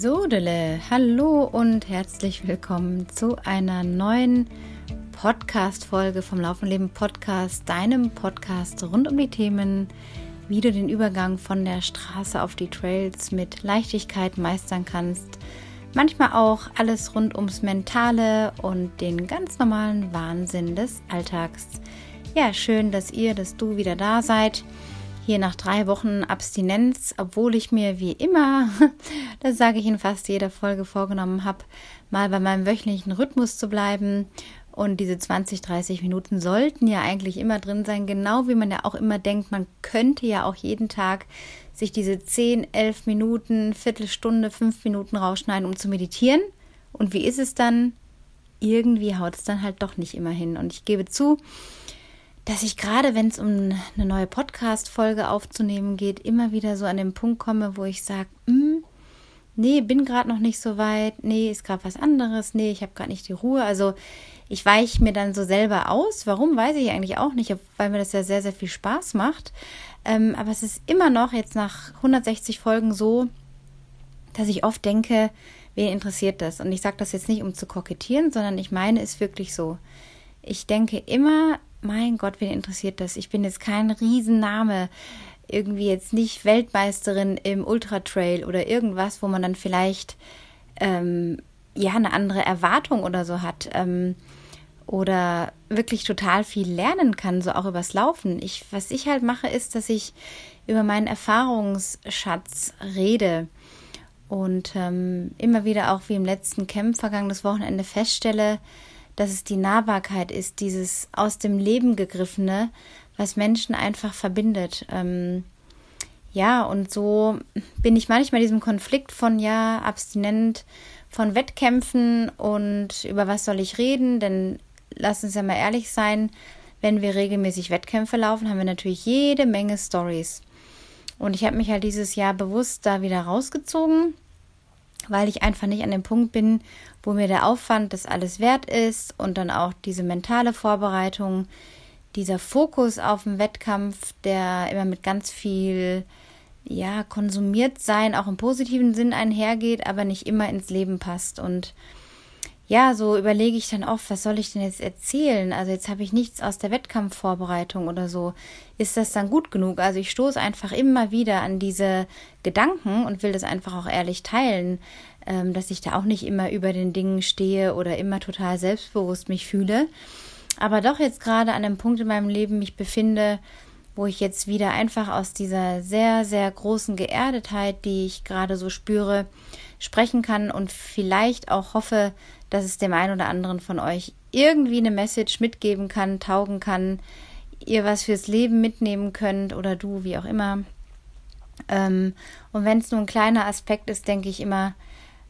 Sodele, hallo und herzlich willkommen zu einer neuen Podcast-Folge vom Laufen Leben Podcast, deinem Podcast rund um die Themen, wie du den Übergang von der Straße auf die Trails mit Leichtigkeit meistern kannst. Manchmal auch alles rund ums Mentale und den ganz normalen Wahnsinn des Alltags. Ja, schön, dass ihr, dass du wieder da seid hier nach drei Wochen Abstinenz, obwohl ich mir wie immer, das sage ich in fast jeder Folge vorgenommen habe, mal bei meinem wöchentlichen Rhythmus zu bleiben. Und diese 20, 30 Minuten sollten ja eigentlich immer drin sein, genau wie man ja auch immer denkt, man könnte ja auch jeden Tag sich diese 10, 11 Minuten, Viertelstunde, 5 Minuten rausschneiden, um zu meditieren. Und wie ist es dann? Irgendwie haut es dann halt doch nicht immer hin. Und ich gebe zu, dass ich gerade, wenn es um eine neue Podcast-Folge aufzunehmen geht, immer wieder so an den Punkt komme, wo ich sage, hm, nee, bin gerade noch nicht so weit, nee, ist gerade was anderes, nee, ich habe gerade nicht die Ruhe. Also ich weiche mir dann so selber aus. Warum, weiß ich eigentlich auch nicht, weil mir das ja sehr, sehr viel Spaß macht. Ähm, aber es ist immer noch jetzt nach 160 Folgen so, dass ich oft denke, wen interessiert das? Und ich sage das jetzt nicht, um zu kokettieren, sondern ich meine es wirklich so. Ich denke immer, mein Gott, wen interessiert das? Ich bin jetzt kein Riesenname, irgendwie jetzt nicht Weltmeisterin im Ultratrail oder irgendwas, wo man dann vielleicht ähm, ja eine andere Erwartung oder so hat. Ähm, oder wirklich total viel lernen kann, so auch übers Laufen. Ich, was ich halt mache, ist, dass ich über meinen Erfahrungsschatz rede und ähm, immer wieder auch wie im letzten Camp vergangenes Wochenende feststelle, dass es die Nahbarkeit ist, dieses aus dem Leben gegriffene, was Menschen einfach verbindet. Ähm, ja, und so bin ich manchmal diesem Konflikt von ja, abstinent von Wettkämpfen und über was soll ich reden, denn lass uns ja mal ehrlich sein, wenn wir regelmäßig Wettkämpfe laufen, haben wir natürlich jede Menge Stories. Und ich habe mich halt dieses Jahr bewusst da wieder rausgezogen weil ich einfach nicht an dem Punkt bin, wo mir der Aufwand das alles wert ist und dann auch diese mentale Vorbereitung, dieser Fokus auf den Wettkampf, der immer mit ganz viel ja, konsumiert sein, auch im positiven Sinn einhergeht, aber nicht immer ins Leben passt. Und ja, so überlege ich dann oft, was soll ich denn jetzt erzählen? Also jetzt habe ich nichts aus der Wettkampfvorbereitung oder so. Ist das dann gut genug? Also ich stoße einfach immer wieder an diese Gedanken und will das einfach auch ehrlich teilen, ähm, dass ich da auch nicht immer über den Dingen stehe oder immer total selbstbewusst mich fühle. Aber doch jetzt gerade an einem Punkt in meinem Leben mich befinde, wo ich jetzt wieder einfach aus dieser sehr, sehr großen Geerdetheit, die ich gerade so spüre, sprechen kann und vielleicht auch hoffe, dass es dem einen oder anderen von euch irgendwie eine Message mitgeben kann, taugen kann, ihr was fürs Leben mitnehmen könnt oder du, wie auch immer. Ähm, und wenn es nur ein kleiner Aspekt ist, denke ich immer,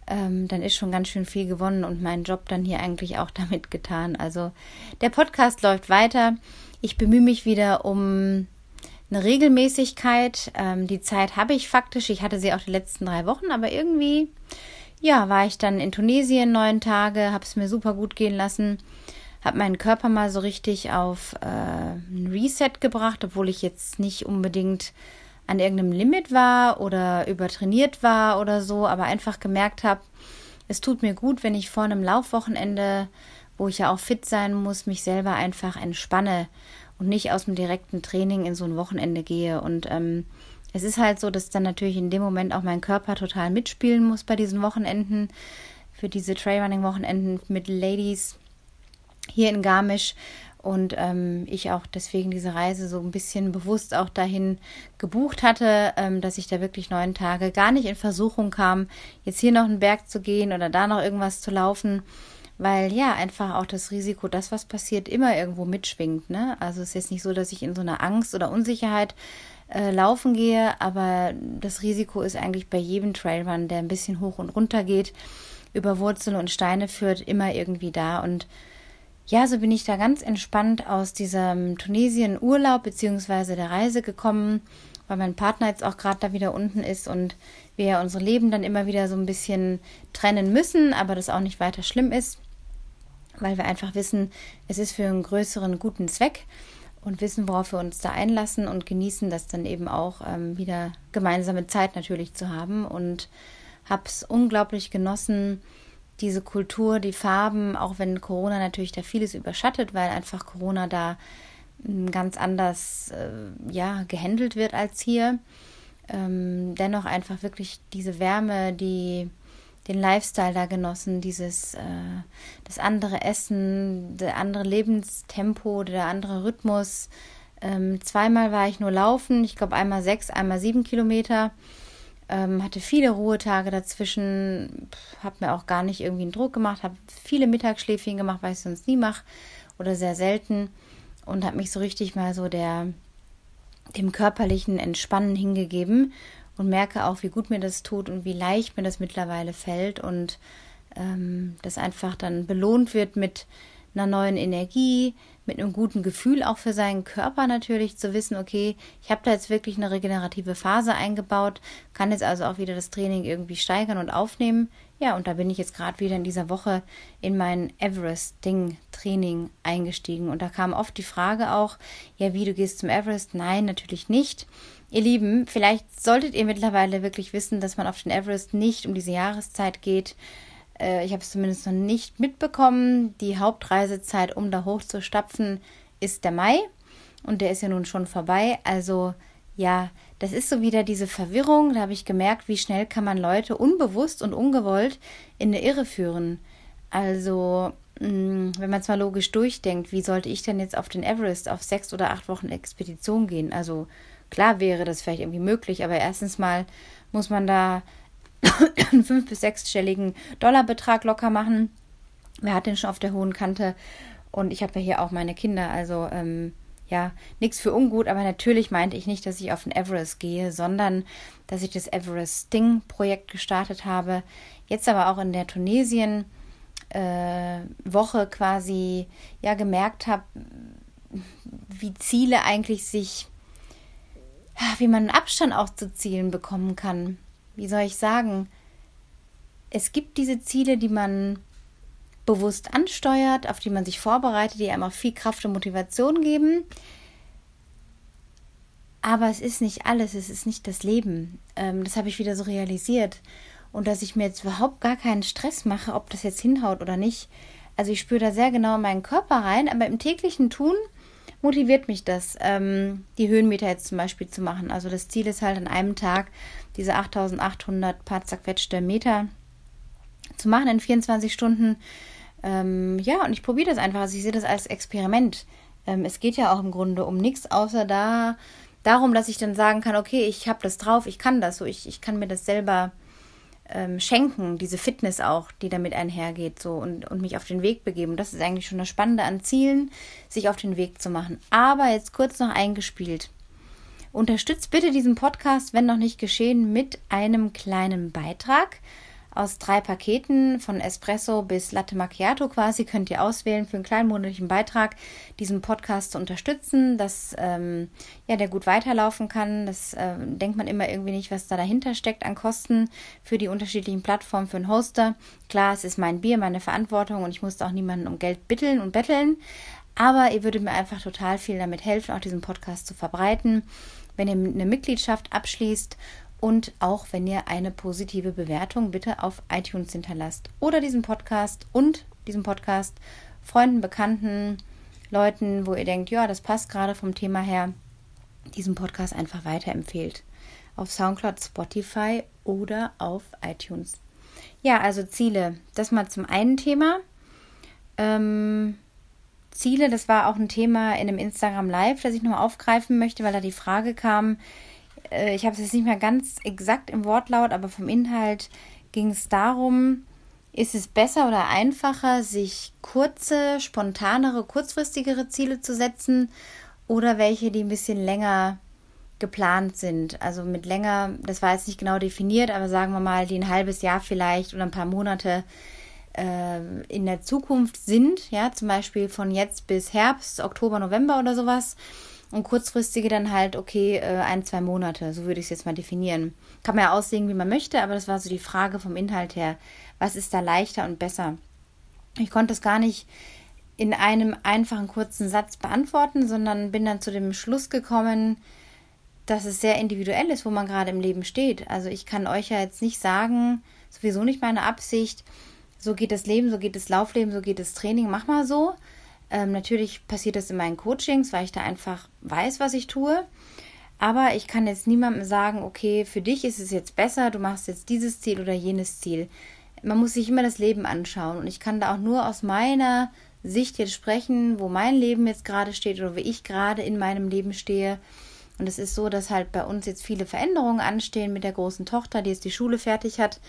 ähm, dann ist schon ganz schön viel gewonnen und mein Job dann hier eigentlich auch damit getan. Also der Podcast läuft weiter. Ich bemühe mich wieder um eine Regelmäßigkeit. Ähm, die Zeit habe ich faktisch. Ich hatte sie auch die letzten drei Wochen, aber irgendwie ja, war ich dann in Tunesien neun Tage, habe es mir super gut gehen lassen, habe meinen Körper mal so richtig auf äh, ein Reset gebracht, obwohl ich jetzt nicht unbedingt an irgendeinem Limit war oder übertrainiert war oder so, aber einfach gemerkt habe, es tut mir gut, wenn ich vor einem Laufwochenende, wo ich ja auch fit sein muss, mich selber einfach entspanne und nicht aus dem direkten Training in so ein Wochenende gehe. Und ähm, es ist halt so, dass dann natürlich in dem Moment auch mein Körper total mitspielen muss bei diesen Wochenenden, für diese Trailrunning-Wochenenden mit Ladies hier in Garmisch. Und ähm, ich auch deswegen diese Reise so ein bisschen bewusst auch dahin gebucht hatte, ähm, dass ich da wirklich neun Tage gar nicht in Versuchung kam, jetzt hier noch einen Berg zu gehen oder da noch irgendwas zu laufen, weil ja einfach auch das Risiko, dass was passiert, immer irgendwo mitschwingt. Ne? Also es ist jetzt nicht so, dass ich in so einer Angst oder Unsicherheit äh, laufen gehe, aber das Risiko ist eigentlich bei jedem Trailrun, der ein bisschen hoch und runter geht, über Wurzeln und Steine führt, immer irgendwie da. Und ja, so bin ich da ganz entspannt aus diesem Tunesien-Urlaub beziehungsweise der Reise gekommen, weil mein Partner jetzt auch gerade da wieder unten ist und wir unsere Leben dann immer wieder so ein bisschen trennen müssen, aber das auch nicht weiter schlimm ist, weil wir einfach wissen, es ist für einen größeren guten Zweck und wissen, worauf wir uns da einlassen und genießen das dann eben auch ähm, wieder gemeinsame Zeit natürlich zu haben und habe es unglaublich genossen, diese Kultur, die Farben, auch wenn Corona natürlich da vieles überschattet, weil einfach Corona da hm, ganz anders äh, ja gehandelt wird als hier. Ähm, dennoch einfach wirklich diese Wärme, die den Lifestyle da genossen, dieses äh, das andere Essen, der andere Lebenstempo, der andere Rhythmus. Ähm, zweimal war ich nur laufen, ich glaube einmal sechs, einmal sieben Kilometer. Ähm, hatte viele Ruhetage dazwischen, habe mir auch gar nicht irgendwie einen Druck gemacht, habe viele Mittagsschläfchen gemacht, weil ich sonst nie mache oder sehr selten und habe mich so richtig mal so der dem körperlichen Entspannen hingegeben und merke auch, wie gut mir das tut und wie leicht mir das mittlerweile fällt und ähm, das einfach dann belohnt wird mit einer neuen Energie, mit einem guten Gefühl auch für seinen Körper natürlich zu wissen, okay, ich habe da jetzt wirklich eine regenerative Phase eingebaut, kann jetzt also auch wieder das Training irgendwie steigern und aufnehmen. Ja, und da bin ich jetzt gerade wieder in dieser Woche in mein Everest-Ding-Training eingestiegen. Und da kam oft die Frage auch, ja, wie du gehst zum Everest? Nein, natürlich nicht. Ihr Lieben, vielleicht solltet ihr mittlerweile wirklich wissen, dass man auf den Everest nicht um diese Jahreszeit geht. Äh, ich habe es zumindest noch nicht mitbekommen. Die Hauptreisezeit, um da hochzustapfen, ist der Mai. Und der ist ja nun schon vorbei. Also ja, das ist so wieder diese Verwirrung. Da habe ich gemerkt, wie schnell kann man Leute unbewusst und ungewollt in eine Irre führen. Also, mm, wenn man es mal logisch durchdenkt, wie sollte ich denn jetzt auf den Everest auf sechs oder acht Wochen Expedition gehen? Also, Klar wäre das vielleicht irgendwie möglich, aber erstens mal muss man da einen fünf- bis sechsstelligen Dollarbetrag locker machen. Wer hat den schon auf der hohen Kante? Und ich habe ja hier auch meine Kinder, also ähm, ja, nichts für ungut, aber natürlich meinte ich nicht, dass ich auf den Everest gehe, sondern dass ich das Everest Sting Projekt gestartet habe. Jetzt aber auch in der Tunesien äh, Woche quasi ja gemerkt habe, wie Ziele eigentlich sich wie man einen Abstand auch zu Zielen bekommen kann. Wie soll ich sagen? Es gibt diese Ziele, die man bewusst ansteuert, auf die man sich vorbereitet, die einem auch viel Kraft und Motivation geben. Aber es ist nicht alles, es ist nicht das Leben. Ähm, das habe ich wieder so realisiert. Und dass ich mir jetzt überhaupt gar keinen Stress mache, ob das jetzt hinhaut oder nicht. Also ich spüre da sehr genau in meinen Körper rein, aber im täglichen Tun motiviert mich das, ähm, die Höhenmeter jetzt zum Beispiel zu machen. Also das Ziel ist halt an einem Tag diese 8800 paar zerquetschte Meter zu machen in 24 Stunden. Ähm, ja, und ich probiere das einfach. Also ich sehe das als Experiment. Ähm, es geht ja auch im Grunde um nichts, außer da darum, dass ich dann sagen kann, okay, ich habe das drauf, ich kann das so, ich, ich kann mir das selber ähm, schenken, diese Fitness auch, die damit einhergeht, so und, und mich auf den Weg begeben. Das ist eigentlich schon das Spannende an Zielen, sich auf den Weg zu machen. Aber jetzt kurz noch eingespielt. Unterstützt bitte diesen Podcast, wenn noch nicht geschehen, mit einem kleinen Beitrag aus drei Paketen von Espresso bis Latte Macchiato quasi könnt ihr auswählen für einen kleinen monatlichen Beitrag, diesen Podcast zu unterstützen, dass ähm, ja der gut weiterlaufen kann. Das äh, denkt man immer irgendwie nicht, was da dahinter steckt an Kosten für die unterschiedlichen Plattformen für einen Hoster. Klar, es ist mein Bier, meine Verantwortung und ich musste auch niemanden um Geld bitteln und betteln. Aber ihr würdet mir einfach total viel damit helfen, auch diesen Podcast zu verbreiten, wenn ihr eine Mitgliedschaft abschließt und auch wenn ihr eine positive Bewertung bitte auf iTunes hinterlasst oder diesen Podcast und diesen Podcast Freunden, Bekannten, Leuten, wo ihr denkt, ja, das passt gerade vom Thema her, diesen Podcast einfach weiterempfehlt. Auf Soundcloud, Spotify oder auf iTunes. Ja, also Ziele. Das mal zum einen Thema. Ähm, Ziele, das war auch ein Thema in einem Instagram Live, das ich noch aufgreifen möchte, weil da die Frage kam, äh, ich habe es jetzt nicht mehr ganz exakt im Wortlaut, aber vom Inhalt ging es darum, ist es besser oder einfacher, sich kurze, spontanere, kurzfristigere Ziele zu setzen oder welche, die ein bisschen länger geplant sind? Also mit länger, das war jetzt nicht genau definiert, aber sagen wir mal, die ein halbes Jahr vielleicht oder ein paar Monate äh, in der Zukunft sind, ja, zum Beispiel von jetzt bis Herbst, Oktober, November oder sowas und kurzfristige dann halt, okay, äh, ein, zwei Monate, so würde ich es jetzt mal definieren. Kann man ja aussehen, wie man möchte, aber das war so die Frage vom Inhalt her. Was ist da leichter und besser? Ich konnte es gar nicht in einem einfachen kurzen Satz beantworten, sondern bin dann zu dem Schluss gekommen, dass es sehr individuell ist, wo man gerade im Leben steht. Also ich kann euch ja jetzt nicht sagen, sowieso nicht meine Absicht, so geht das Leben, so geht das Laufleben, so geht das Training, mach mal so. Ähm, natürlich passiert das in meinen Coachings, weil ich da einfach weiß, was ich tue. Aber ich kann jetzt niemandem sagen, okay, für dich ist es jetzt besser, du machst jetzt dieses Ziel oder jenes Ziel. Man muss sich immer das Leben anschauen und ich kann da auch nur aus meiner Sicht jetzt sprechen, wo mein Leben jetzt gerade steht oder wie ich gerade in meinem Leben stehe. Und es ist so, dass halt bei uns jetzt viele Veränderungen anstehen mit der großen Tochter, die jetzt die Schule fertig hat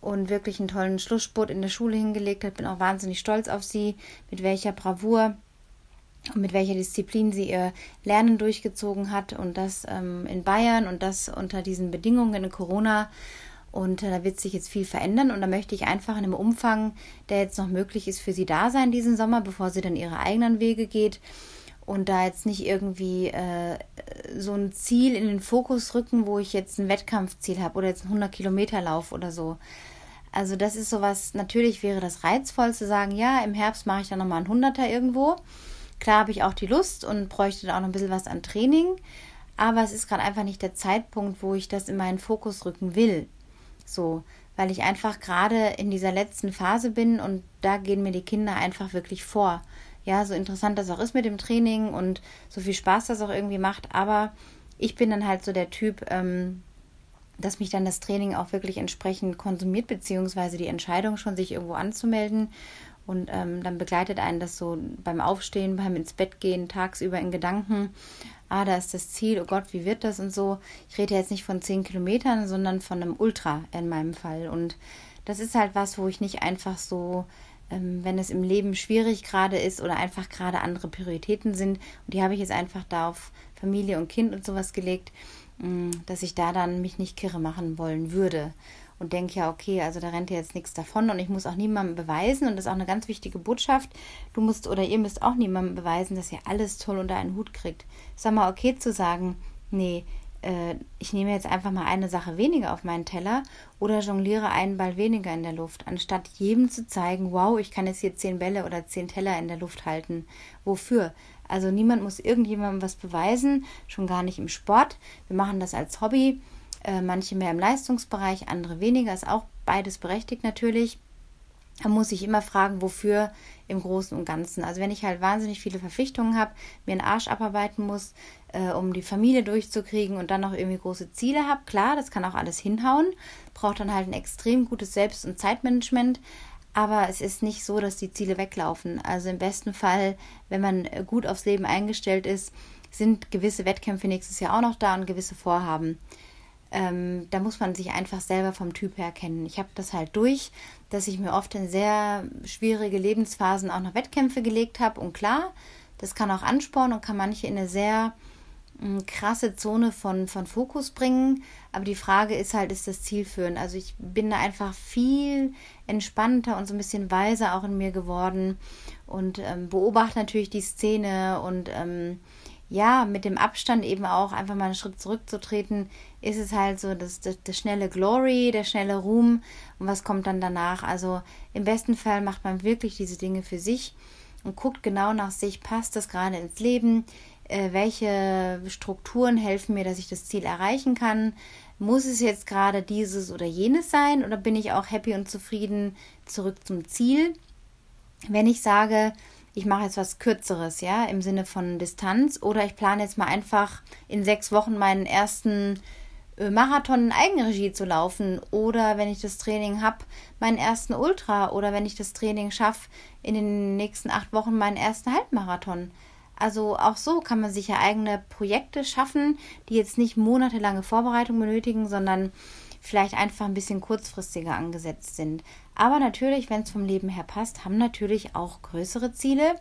und wirklich einen tollen Schlussspurt in der Schule hingelegt hat. Bin auch wahnsinnig stolz auf sie, mit welcher Bravour und mit welcher Disziplin sie ihr Lernen durchgezogen hat und das ähm, in Bayern und das unter diesen Bedingungen in Corona. Und äh, da wird sich jetzt viel verändern und da möchte ich einfach in einem Umfang, der jetzt noch möglich ist, für sie da sein diesen Sommer, bevor sie dann ihre eigenen Wege geht und da jetzt nicht irgendwie äh, so ein Ziel in den Fokus rücken, wo ich jetzt ein Wettkampfziel habe oder jetzt einen 100 Kilometer Lauf oder so. Also das ist sowas, natürlich wäre das reizvoll zu sagen, ja, im Herbst mache ich dann nochmal einen Hunderter irgendwo. Klar habe ich auch die Lust und bräuchte da auch noch ein bisschen was an Training, aber es ist gerade einfach nicht der Zeitpunkt, wo ich das in meinen Fokus rücken will. So, weil ich einfach gerade in dieser letzten Phase bin und da gehen mir die Kinder einfach wirklich vor ja, so interessant das auch ist mit dem Training und so viel Spaß das auch irgendwie macht, aber ich bin dann halt so der Typ, ähm, dass mich dann das Training auch wirklich entsprechend konsumiert, beziehungsweise die Entscheidung schon, sich irgendwo anzumelden. Und ähm, dann begleitet einen das so beim Aufstehen, beim ins Bett gehen, tagsüber in Gedanken. Ah, da ist das Ziel, oh Gott, wie wird das und so. Ich rede jetzt nicht von zehn Kilometern, sondern von einem Ultra in meinem Fall. Und das ist halt was, wo ich nicht einfach so ähm, wenn es im Leben schwierig gerade ist oder einfach gerade andere Prioritäten sind. Und die habe ich jetzt einfach da auf Familie und Kind und sowas gelegt, dass ich da dann mich nicht kirre machen wollen würde. Und denke ja, okay, also da rennt ja jetzt nichts davon und ich muss auch niemandem beweisen. Und das ist auch eine ganz wichtige Botschaft. Du musst oder ihr müsst auch niemandem beweisen, dass ihr alles toll unter einen Hut kriegt. Sag mal, okay zu sagen, nee, äh, ich nehme jetzt einfach mal eine Sache weniger auf meinen Teller oder jongliere einen Ball weniger in der Luft, anstatt jedem zu zeigen, wow, ich kann jetzt hier zehn Bälle oder zehn Teller in der Luft halten. Wofür? Also niemand muss irgendjemandem was beweisen, schon gar nicht im Sport. Wir machen das als Hobby, äh, manche mehr im Leistungsbereich, andere weniger, ist auch beides berechtigt natürlich. Da muss ich immer fragen, wofür im Großen und Ganzen. Also wenn ich halt wahnsinnig viele Verpflichtungen habe, mir einen Arsch abarbeiten muss, äh, um die Familie durchzukriegen und dann noch irgendwie große Ziele habe, klar, das kann auch alles hinhauen, braucht dann halt ein extrem gutes Selbst- und Zeitmanagement. Aber es ist nicht so, dass die Ziele weglaufen. Also im besten Fall, wenn man gut aufs Leben eingestellt ist, sind gewisse Wettkämpfe nächstes Jahr auch noch da und gewisse Vorhaben. Ähm, da muss man sich einfach selber vom Typ her kennen. Ich habe das halt durch, dass ich mir oft in sehr schwierige Lebensphasen auch noch Wettkämpfe gelegt habe. Und klar, das kann auch anspornen und kann manche in eine sehr krasse Zone von, von Fokus bringen. Aber die Frage ist halt, ist das zielführend? Also ich bin da einfach viel entspannter und so ein bisschen weiser auch in mir geworden und ähm, beobachte natürlich die Szene und ähm, ja, mit dem Abstand eben auch einfach mal einen Schritt zurückzutreten, ist es halt so das, das, das, schnelle Glory, der schnelle Ruhm und was kommt dann danach. Also im besten Fall macht man wirklich diese Dinge für sich und guckt genau nach sich, passt das gerade ins Leben, äh, welche Strukturen helfen mir, dass ich das Ziel erreichen kann. Muss es jetzt gerade dieses oder jenes sein oder bin ich auch happy und zufrieden zurück zum Ziel? Wenn ich sage, ich mache jetzt was Kürzeres, ja, im Sinne von Distanz, oder ich plane jetzt mal einfach in sechs Wochen meinen ersten äh, Marathon in Eigenregie zu laufen, oder wenn ich das Training habe, meinen ersten Ultra, oder wenn ich das Training schaffe, in den nächsten acht Wochen meinen ersten Halbmarathon. Also auch so kann man sich ja eigene Projekte schaffen, die jetzt nicht monatelange Vorbereitung benötigen, sondern vielleicht einfach ein bisschen kurzfristiger angesetzt sind. Aber natürlich, wenn es vom Leben her passt, haben natürlich auch größere Ziele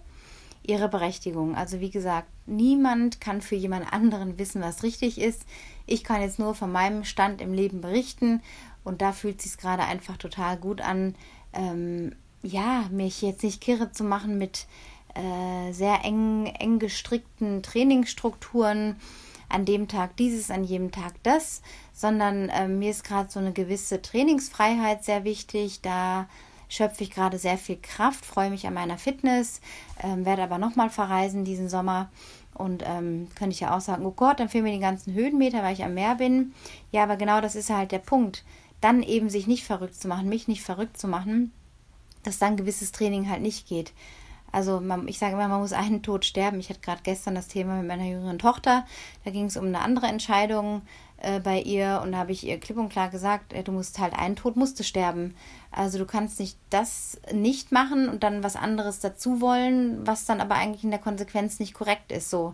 ihre Berechtigung. Also wie gesagt, niemand kann für jemand anderen wissen, was richtig ist. Ich kann jetzt nur von meinem Stand im Leben berichten und da fühlt sich gerade einfach total gut an, ähm, ja, mich jetzt nicht kirre zu machen mit äh, sehr eng, eng gestrickten Trainingsstrukturen an dem Tag dieses, an jedem Tag das, sondern äh, mir ist gerade so eine gewisse Trainingsfreiheit sehr wichtig. Da schöpfe ich gerade sehr viel Kraft, freue mich an meiner Fitness, äh, werde aber nochmal verreisen diesen Sommer Und ähm, könnte ich ja auch sagen, oh Gott, dann fehlen mir die ganzen Höhenmeter, weil ich am Meer bin. Ja, aber genau das ist halt der Punkt. Dann eben sich nicht verrückt zu machen, mich nicht verrückt zu machen, dass dann gewisses Training halt nicht geht. Also man, ich sage immer, man muss einen Tod sterben. Ich hatte gerade gestern das Thema mit meiner jüngeren Tochter. Da ging es um eine andere Entscheidung äh, bei ihr und da habe ich ihr klipp und klar gesagt, du musst halt einen Tod musst du sterben. Also du kannst nicht das nicht machen und dann was anderes dazu wollen, was dann aber eigentlich in der Konsequenz nicht korrekt ist. So.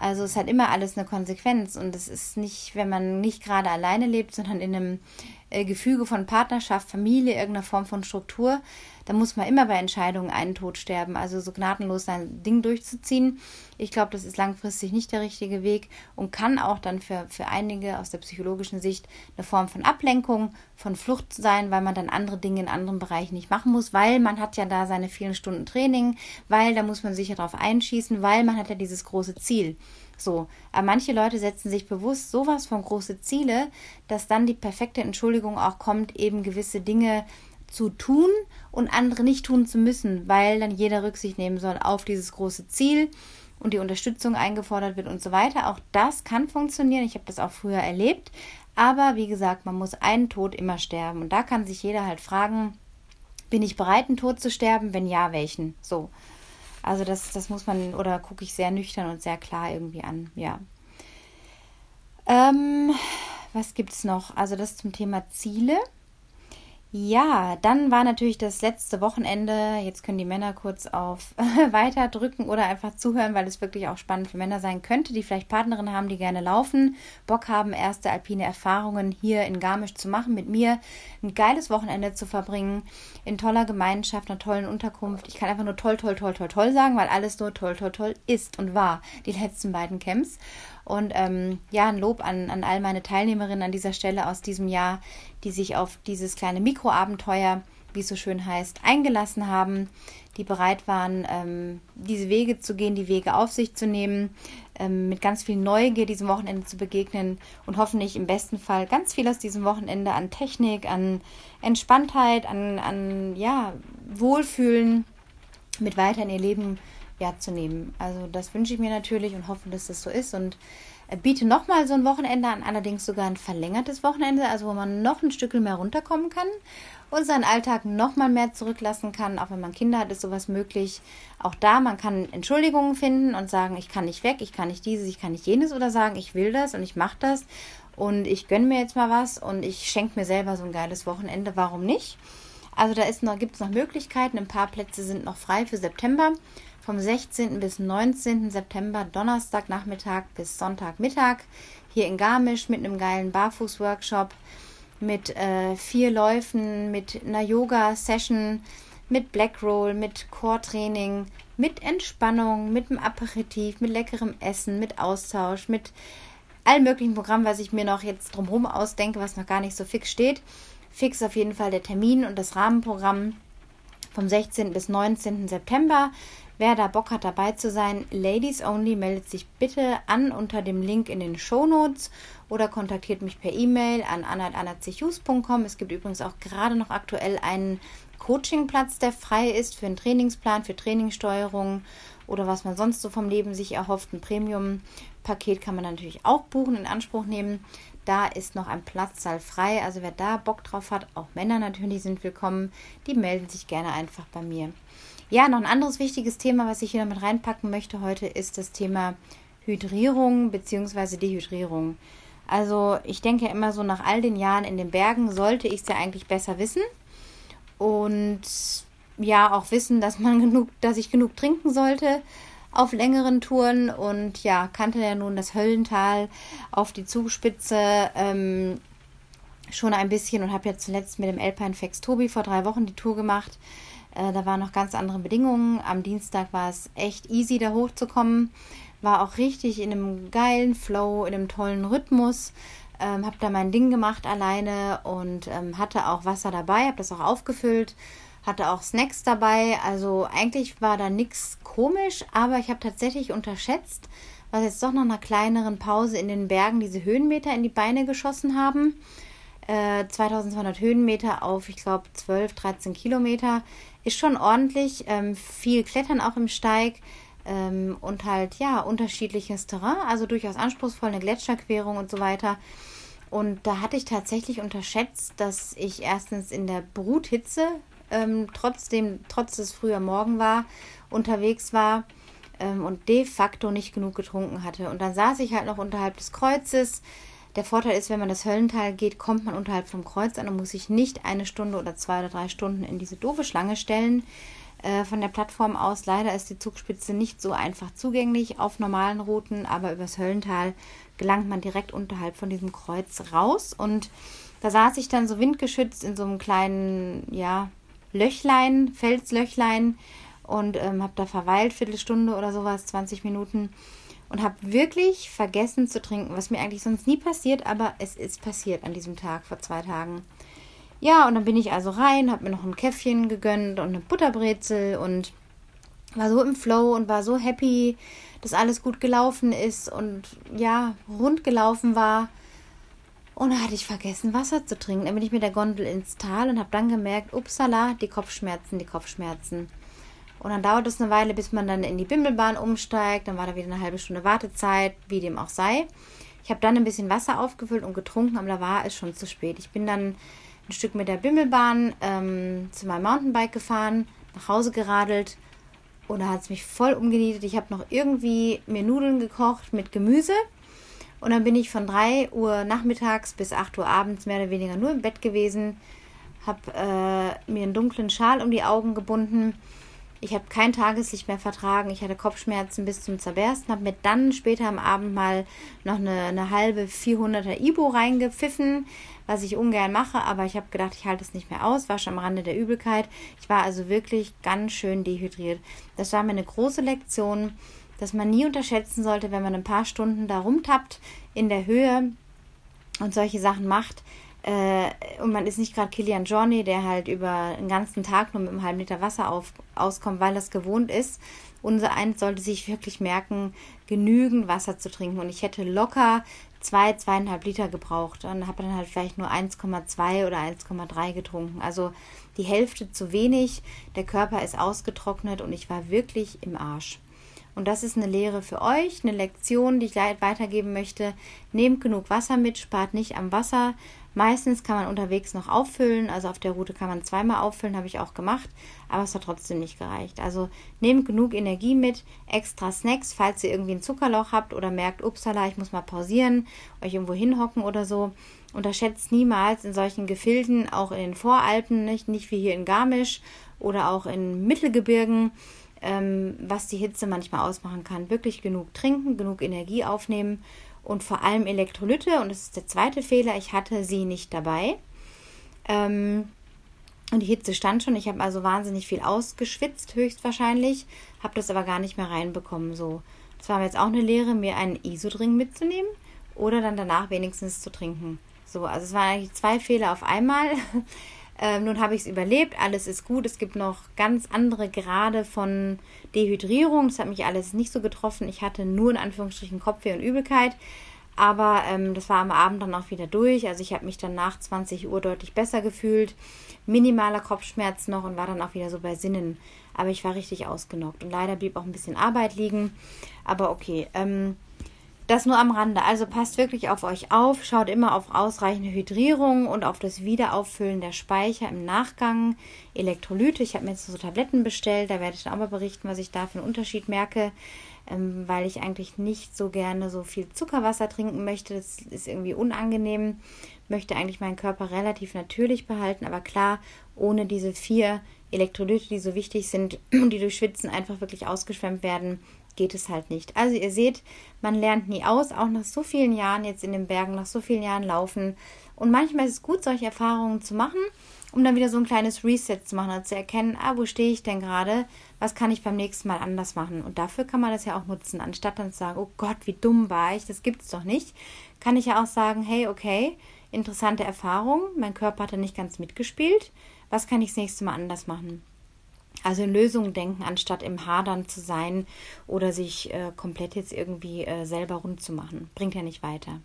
Also es hat immer alles eine Konsequenz und es ist nicht, wenn man nicht gerade alleine lebt, sondern in einem äh, Gefüge von Partnerschaft, Familie, irgendeiner Form von Struktur, da muss man immer bei Entscheidungen einen Tod sterben. Also so gnadenlos sein Ding durchzuziehen. Ich glaube, das ist langfristig nicht der richtige Weg und kann auch dann für, für einige aus der psychologischen Sicht eine Form von Ablenkung, von Flucht sein, weil man dann andere Dinge in anderen Bereichen nicht machen muss, weil man hat ja da seine vielen Stunden Training, weil da muss man sich ja drauf einschießen, weil man hat ja dieses große Ziel. So, aber manche Leute setzen sich bewusst sowas von große Ziele, dass dann die perfekte Entschuldigung auch kommt, eben gewisse Dinge zu tun und andere nicht tun zu müssen, weil dann jeder Rücksicht nehmen soll auf dieses große Ziel und die Unterstützung eingefordert wird und so weiter. Auch das kann funktionieren. Ich habe das auch früher erlebt. Aber wie gesagt, man muss einen Tod immer sterben. Und da kann sich jeder halt fragen, bin ich bereit, einen Tod zu sterben? Wenn ja, welchen? So. Also das, das muss man, oder gucke ich sehr nüchtern und sehr klar irgendwie an, ja. Ähm, was gibt es noch? Also das zum Thema Ziele. Ja, dann war natürlich das letzte Wochenende. Jetzt können die Männer kurz auf weiter drücken oder einfach zuhören, weil es wirklich auch spannend für Männer sein könnte, die vielleicht Partnerinnen haben, die gerne laufen, Bock haben, erste alpine Erfahrungen hier in Garmisch zu machen, mit mir ein geiles Wochenende zu verbringen, in toller Gemeinschaft, einer tollen Unterkunft. Ich kann einfach nur toll, toll, toll, toll, toll sagen, weil alles nur toll, toll, toll ist und war, die letzten beiden Camps. Und ähm, ja, ein Lob an, an all meine Teilnehmerinnen an dieser Stelle aus diesem Jahr, die sich auf dieses kleine Mikroabenteuer, wie es so schön heißt, eingelassen haben, die bereit waren, ähm, diese Wege zu gehen, die Wege auf sich zu nehmen, ähm, mit ganz viel Neugier diesem Wochenende zu begegnen und hoffentlich im besten Fall ganz viel aus diesem Wochenende an Technik, an Entspanntheit, an, an ja, Wohlfühlen mit weiter in ihr Leben ja, zu nehmen. Also das wünsche ich mir natürlich und hoffe, dass das so ist und äh, biete nochmal so ein Wochenende an, allerdings sogar ein verlängertes Wochenende, also wo man noch ein Stück mehr runterkommen kann und seinen Alltag nochmal mehr zurücklassen kann. Auch wenn man Kinder hat, ist sowas möglich. Auch da, man kann Entschuldigungen finden und sagen, ich kann nicht weg, ich kann nicht dieses, ich kann nicht jenes oder sagen, ich will das und ich mache das und ich gönne mir jetzt mal was und ich schenke mir selber so ein geiles Wochenende. Warum nicht? Also da gibt es noch Möglichkeiten. Ein paar Plätze sind noch frei für September vom 16. bis 19. September, Donnerstagnachmittag bis Sonntagmittag, hier in Garmisch mit einem geilen Barfuß-Workshop, mit äh, vier Läufen, mit einer Yoga-Session, mit Black Roll, mit Core-Training, mit Entspannung, mit einem Aperitif, mit leckerem Essen, mit Austausch, mit allen möglichen Programmen, was ich mir noch jetzt drumherum ausdenke, was noch gar nicht so fix steht. Fix auf jeden Fall der Termin und das Rahmenprogramm vom 16. bis 19. September. Wer da Bock hat, dabei zu sein, Ladies Only, meldet sich bitte an unter dem Link in den Show Notes oder kontaktiert mich per E-Mail an anna.anachus.com. Es gibt übrigens auch gerade noch aktuell einen Coachingplatz, der frei ist für einen Trainingsplan, für Trainingssteuerung oder was man sonst so vom Leben sich erhofft. Ein Premium-Paket kann man natürlich auch buchen, in Anspruch nehmen. Da ist noch ein Platzsaal frei. Also wer da Bock drauf hat, auch Männer natürlich sind willkommen, die melden sich gerne einfach bei mir. Ja, noch ein anderes wichtiges Thema, was ich hier mit reinpacken möchte heute, ist das Thema Hydrierung bzw. Dehydrierung. Also ich denke immer so, nach all den Jahren in den Bergen sollte ich es ja eigentlich besser wissen. Und ja, auch wissen, dass man genug, dass ich genug trinken sollte auf längeren Touren und ja, kannte ja nun das Höllental auf die Zugspitze ähm, schon ein bisschen und habe ja zuletzt mit dem Alpine Fex Tobi vor drei Wochen die Tour gemacht. Äh, da waren noch ganz andere Bedingungen. Am Dienstag war es echt easy, da hochzukommen. War auch richtig in einem geilen Flow, in einem tollen Rhythmus. Ähm, habe da mein Ding gemacht alleine und ähm, hatte auch Wasser dabei, habe das auch aufgefüllt, hatte auch Snacks dabei. Also eigentlich war da nichts komisch, aber ich habe tatsächlich unterschätzt, was jetzt doch nach einer kleineren Pause in den Bergen diese Höhenmeter in die Beine geschossen haben. Äh, 2200 Höhenmeter auf, ich glaube, 12, 13 Kilometer ist schon ordentlich. Ähm, viel Klettern auch im Steig. ähm, und halt ja unterschiedliches Terrain, also durchaus anspruchsvoll, eine Gletscherquerung und so weiter. Und da hatte ich tatsächlich unterschätzt, dass ich erstens in der Bruthitze ähm, trotzdem, trotz des früher Morgen war, unterwegs war ähm, und de facto nicht genug getrunken hatte. Und dann saß ich halt noch unterhalb des Kreuzes. Der Vorteil ist, wenn man das Höllental geht, kommt man unterhalb vom Kreuz an und muss sich nicht eine Stunde oder zwei oder drei Stunden in diese doofe Schlange stellen. Äh, von der Plattform aus leider ist die Zugspitze nicht so einfach zugänglich auf normalen Routen, aber übers Höllental gelangt man direkt unterhalb von diesem Kreuz raus. Und da saß ich dann so windgeschützt in so einem kleinen, ja, Löchlein, Felslöchlein und ähm, habe da verweilt, Viertelstunde oder sowas, 20 Minuten und habe wirklich vergessen zu trinken, was mir eigentlich sonst nie passiert, aber es ist passiert an diesem Tag vor zwei Tagen. Ja, und dann bin ich also rein, habe mir noch ein Käffchen gegönnt und eine Butterbrezel und war so im Flow und war so happy, dass alles gut gelaufen ist und ja, rund gelaufen war. Und da hatte ich vergessen, Wasser zu trinken. Dann bin ich mit der Gondel ins Tal und habe dann gemerkt, upsala, die Kopfschmerzen, die Kopfschmerzen. Und dann dauert es eine Weile, bis man dann in die Bimmelbahn umsteigt. Dann war da wieder eine halbe Stunde Wartezeit, wie dem auch sei. Ich habe dann ein bisschen Wasser aufgefüllt und getrunken, aber da war es schon zu spät. Ich bin dann ein Stück mit der Bimmelbahn ähm, zu meinem Mountainbike gefahren, nach Hause geradelt und da hat es mich voll umgenietet. Ich habe noch irgendwie mir Nudeln gekocht mit Gemüse und dann bin ich von 3 Uhr nachmittags bis 8 Uhr abends mehr oder weniger nur im Bett gewesen, habe äh, mir einen dunklen Schal um die Augen gebunden ich habe kein Tageslicht mehr vertragen. Ich hatte Kopfschmerzen bis zum Zerbersten. Habe mir dann später am Abend mal noch eine, eine halbe 400er Ibo reingepfiffen, was ich ungern mache. Aber ich habe gedacht, ich halte es nicht mehr aus. War schon am Rande der Übelkeit. Ich war also wirklich ganz schön dehydriert. Das war mir eine große Lektion, dass man nie unterschätzen sollte, wenn man ein paar Stunden da rumtappt in der Höhe und solche Sachen macht, äh, und man ist nicht gerade Kilian Johnny, der halt über einen ganzen Tag nur mit einem halben Liter Wasser auf, auskommt, weil das gewohnt ist. Unser eins sollte sich wirklich merken, genügend Wasser zu trinken. Und ich hätte locker zwei, zweieinhalb Liter gebraucht und habe dann halt vielleicht nur 1,2 oder 1,3 getrunken. Also die Hälfte zu wenig. Der Körper ist ausgetrocknet und ich war wirklich im Arsch. Und das ist eine Lehre für euch, eine Lektion, die ich weitergeben möchte. Nehmt genug Wasser mit, spart nicht am Wasser, Meistens kann man unterwegs noch auffüllen, also auf der Route kann man zweimal auffüllen, habe ich auch gemacht, aber es hat trotzdem nicht gereicht. Also nehmt genug Energie mit, extra Snacks, falls ihr irgendwie ein Zuckerloch habt oder merkt, upsala, ich muss mal pausieren, euch irgendwo hinhocken oder so. Unterschätzt niemals in solchen Gefilden, auch in den Voralpen, nicht, nicht wie hier in Garmisch oder auch in Mittelgebirgen, ähm, was die Hitze manchmal ausmachen kann. Wirklich genug trinken, genug Energie aufnehmen und vor allem Elektrolyte. Und das ist der zweite Fehler, ich hatte sie nicht dabei. Ähm, und die Hitze stand schon. Ich habe also wahnsinnig viel ausgeschwitzt, höchstwahrscheinlich. Habe das aber gar nicht mehr reinbekommen. So, das war mir jetzt auch eine Lehre, mir einen Isodrink mitzunehmen oder dann danach wenigstens zu trinken. So, also es waren eigentlich zwei Fehler auf einmal. Ähm, nun habe ich es überlebt, alles ist gut. Es gibt noch ganz andere Grade von Dehydrierung. Das hat mich alles nicht so getroffen. Ich hatte nur in Anführungsstrichen Kopfweh und Übelkeit. Aber ähm, das war am Abend dann auch wieder durch. Also ich habe mich dann nach 20 Uhr deutlich besser gefühlt. Minimaler Kopfschmerz noch und war dann auch wieder so bei Sinnen. Aber ich war richtig ausgenockt. Und leider blieb auch ein bisschen Arbeit liegen. Aber okay. Ähm, das nur am Rande. Also passt wirklich auf euch auf, schaut immer auf ausreichende Hydrierung und auf das Wiederauffüllen der Speicher im Nachgang. Elektrolyte, ich habe mir jetzt so Tabletten bestellt, da werde ich dann auch mal berichten, was ich da für einen Unterschied merke, ähm, weil ich eigentlich nicht so gerne so viel Zuckerwasser trinken möchte. Das ist irgendwie unangenehm. Möchte eigentlich meinen Körper relativ natürlich behalten, aber klar, ohne diese vier Elektrolyte, die so wichtig sind und die durch Schwitzen einfach wirklich ausgeschwemmt werden, geht es halt nicht. Also ihr seht, man lernt nie aus, auch nach so vielen Jahren jetzt in den Bergen, nach so vielen Jahren laufen. Und manchmal ist es gut, solche Erfahrungen zu machen, um dann wieder so ein kleines Reset zu machen und zu erkennen, ah, wo stehe ich denn gerade? Was kann ich beim nächsten Mal anders machen? Und dafür kann man das ja auch nutzen, anstatt dann zu sagen, oh Gott, wie dumm war ich, das gibt es doch nicht. Kann ich ja auch sagen, hey, okay, interessante Erfahrung, mein Körper hat da nicht ganz mitgespielt. Was kann ich das nächste Mal anders machen? Also in Lösungen denken, anstatt im Hadern zu sein oder sich äh, komplett jetzt irgendwie äh, selber rund zu machen. Bringt ja nicht weiter.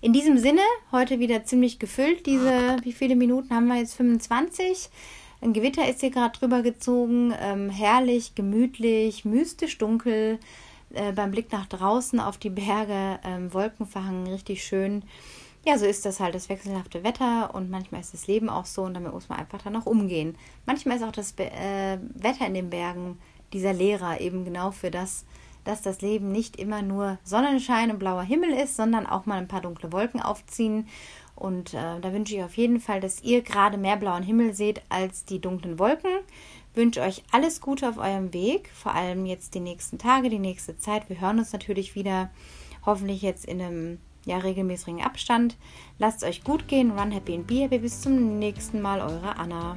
In diesem Sinne, heute wieder ziemlich gefüllt. Diese, wie viele Minuten haben wir jetzt? 25. Ein Gewitter ist hier gerade drüber gezogen, ähm, herrlich, gemütlich, mystisch dunkel. Äh, beim Blick nach draußen auf die Berge, ähm, Wolken verhangen, richtig schön. Ja, so ist das halt das wechselhafte Wetter und manchmal ist das Leben auch so und damit muss man einfach dann auch umgehen. Manchmal ist auch das äh, Wetter in den Bergen dieser Lehrer eben genau für das, dass das Leben nicht immer nur Sonnenschein und blauer Himmel ist, sondern auch mal ein paar dunkle Wolken aufziehen. Und äh, da wünsche ich auf jeden Fall, dass ihr gerade mehr blauen Himmel seht als die dunklen Wolken. Wünsche euch alles Gute auf eurem Weg, vor allem jetzt die nächsten Tage, die nächste Zeit. Wir hören uns natürlich wieder, hoffentlich jetzt in einem ja, regelmäßigen Abstand. Lasst es euch gut gehen, run happy and be happy. Bis zum nächsten Mal, eure Anna.